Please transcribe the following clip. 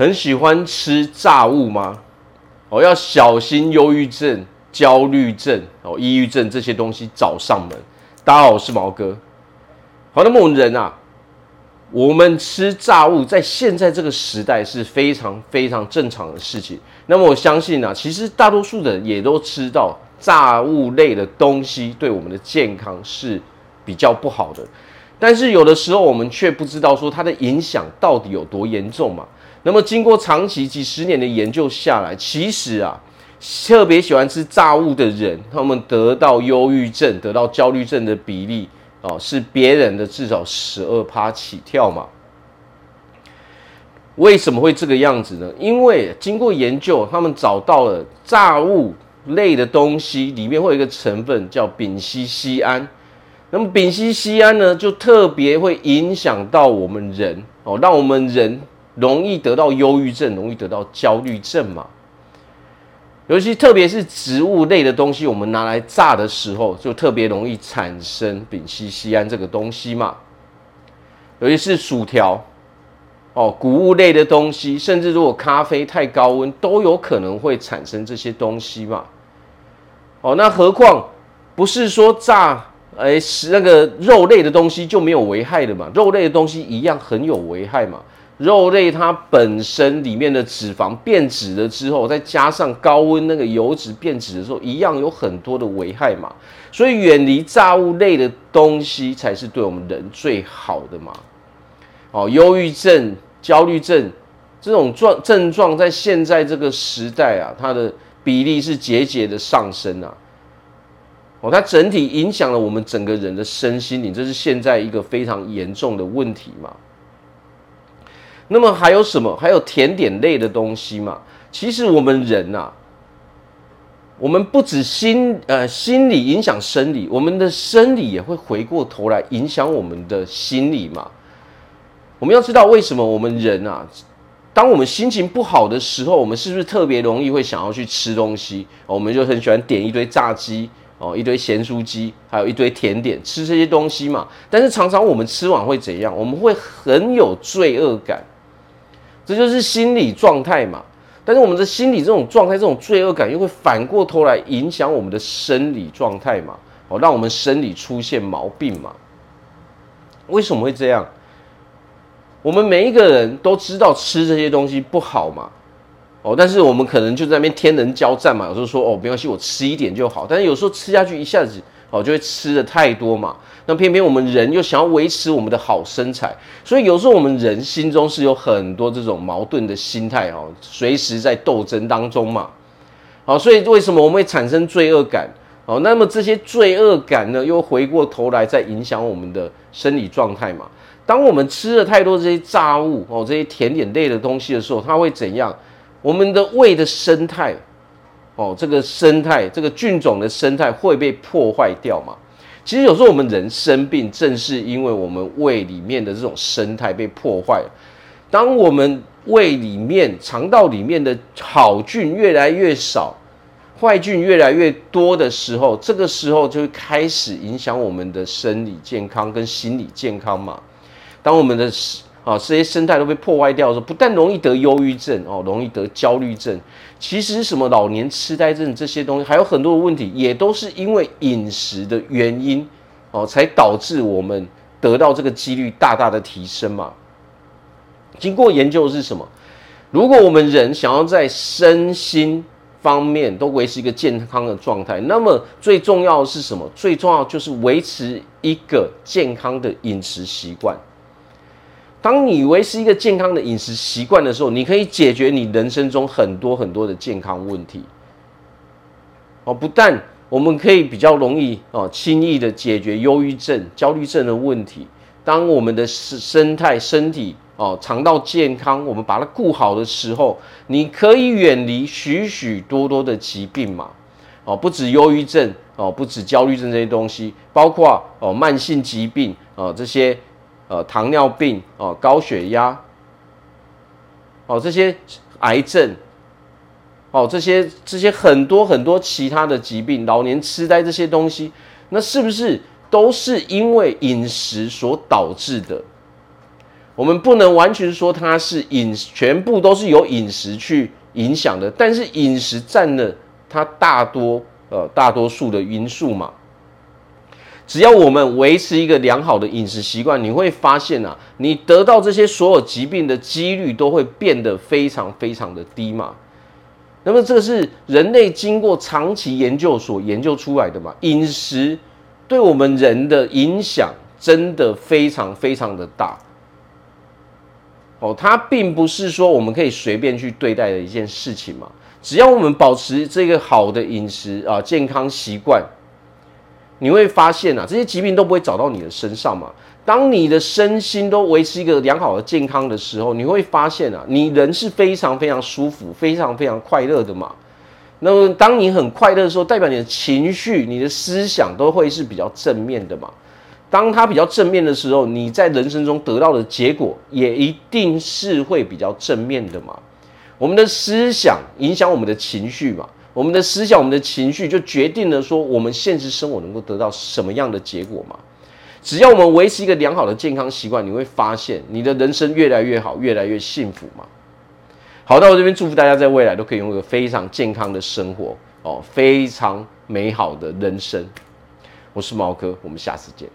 很喜欢吃炸物吗？哦，要小心忧郁症、焦虑症、哦，抑郁症这些东西找上门。大家好，我是毛哥。好，那么我们人啊，我们吃炸物在现在这个时代是非常非常正常的事情。那么我相信啊，其实大多数的人也都知道，炸物类的东西对我们的健康是比较不好的。但是有的时候我们却不知道说它的影响到底有多严重嘛。那么经过长期几十年的研究下来，其实啊，特别喜欢吃炸物的人，他们得到忧郁症、得到焦虑症的比例啊，是别人的至少十二趴起跳嘛。为什么会这个样子呢？因为经过研究，他们找到了炸物类的东西里面会有一个成分叫丙烯酰胺。那么丙烯酰胺呢，就特别会影响到我们人哦，让我们人容易得到忧郁症，容易得到焦虑症嘛。尤其特别是植物类的东西，我们拿来炸的时候，就特别容易产生丙烯酰胺这个东西嘛。尤其是薯条哦，谷物类的东西，甚至如果咖啡太高温，都有可能会产生这些东西嘛。哦，那何况不是说炸。哎，是那个肉类的东西就没有危害的嘛？肉类的东西一样很有危害嘛？肉类它本身里面的脂肪变质了之后，再加上高温那个油脂变质的时候，一样有很多的危害嘛。所以远离炸物类的东西才是对我们人最好的嘛。哦，忧郁症、焦虑症这种状症状，在现在这个时代啊，它的比例是节节的上升啊。哦，它整体影响了我们整个人的身心灵，这是现在一个非常严重的问题嘛。那么还有什么？还有甜点类的东西嘛？其实我们人呐，我们不止心呃心理影响生理，我们的生理也会回过头来影响我们的心理嘛。我们要知道为什么我们人啊，当我们心情不好的时候，我们是不是特别容易会想要去吃东西？我们就很喜欢点一堆炸鸡。哦，一堆咸酥鸡，还有一堆甜点，吃这些东西嘛。但是常常我们吃完会怎样？我们会很有罪恶感，这就是心理状态嘛。但是我们的心理这种状态，这种罪恶感又会反过头来影响我们的生理状态嘛。哦，让我们生理出现毛病嘛。为什么会这样？我们每一个人都知道吃这些东西不好嘛。哦，但是我们可能就在那边天人交战嘛，有时候说哦，没关系，我吃一点就好。但是有时候吃下去一下子哦，就会吃的太多嘛。那偏偏我们人又想要维持我们的好身材，所以有时候我们人心中是有很多这种矛盾的心态哦，随时在斗争当中嘛。好，所以为什么我们会产生罪恶感？哦，那么这些罪恶感呢，又回过头来在影响我们的生理状态嘛。当我们吃了太多这些炸物哦，这些甜点类的东西的时候，它会怎样？我们的胃的生态，哦，这个生态，这个菌种的生态会被破坏掉嘛？其实有时候我们人生病，正是因为我们胃里面的这种生态被破坏。当我们胃里面、肠道里面的好菌越来越少，坏菌越来越多的时候，这个时候就会开始影响我们的生理健康跟心理健康嘛。当我们的啊，这些生态都被破坏掉的时候，不但容易得忧郁症哦，容易得焦虑症，其实什么老年痴呆症这些东西，还有很多的问题，也都是因为饮食的原因哦，才导致我们得到这个几率大大的提升嘛。经过研究是什么？如果我们人想要在身心方面都维持一个健康的状态，那么最重要的是什么？最重要就是维持一个健康的饮食习惯。当你维持一个健康的饮食习惯的时候，你可以解决你人生中很多很多的健康问题。哦，不但我们可以比较容易哦轻易的解决忧郁症、焦虑症的问题。当我们的生生态、身体哦肠道健康，我们把它顾好的时候，你可以远离许许多多的疾病嘛。哦，不止忧郁症哦，不止焦虑症这些东西，包括哦慢性疾病哦这些。呃，糖尿病哦，高血压，哦，这些癌症，哦，这些这些很多很多其他的疾病，老年痴呆这些东西，那是不是都是因为饮食所导致的？我们不能完全说它是饮，全部都是由饮食去影响的，但是饮食占了它大多呃大多数的因素嘛。只要我们维持一个良好的饮食习惯，你会发现啊，你得到这些所有疾病的几率都会变得非常非常的低嘛。那么这是人类经过长期研究所研究出来的嘛。饮食对我们人的影响真的非常非常的大。哦，它并不是说我们可以随便去对待的一件事情嘛。只要我们保持这个好的饮食啊，健康习惯。你会发现啊，这些疾病都不会找到你的身上嘛。当你的身心都维持一个良好的健康的时候，你会发现啊，你人是非常非常舒服、非常非常快乐的嘛。那么，当你很快乐的时候，代表你的情绪、你的思想都会是比较正面的嘛。当它比较正面的时候，你在人生中得到的结果也一定是会比较正面的嘛。我们的思想影响我们的情绪嘛。我们的思想、我们的情绪，就决定了说我们现实生活能够得到什么样的结果嘛。只要我们维持一个良好的健康习惯，你会发现你的人生越来越好，越来越幸福嘛。好，那我这边祝福大家在未来都可以拥有一个非常健康的生活哦，非常美好的人生。我是毛哥，我们下次见。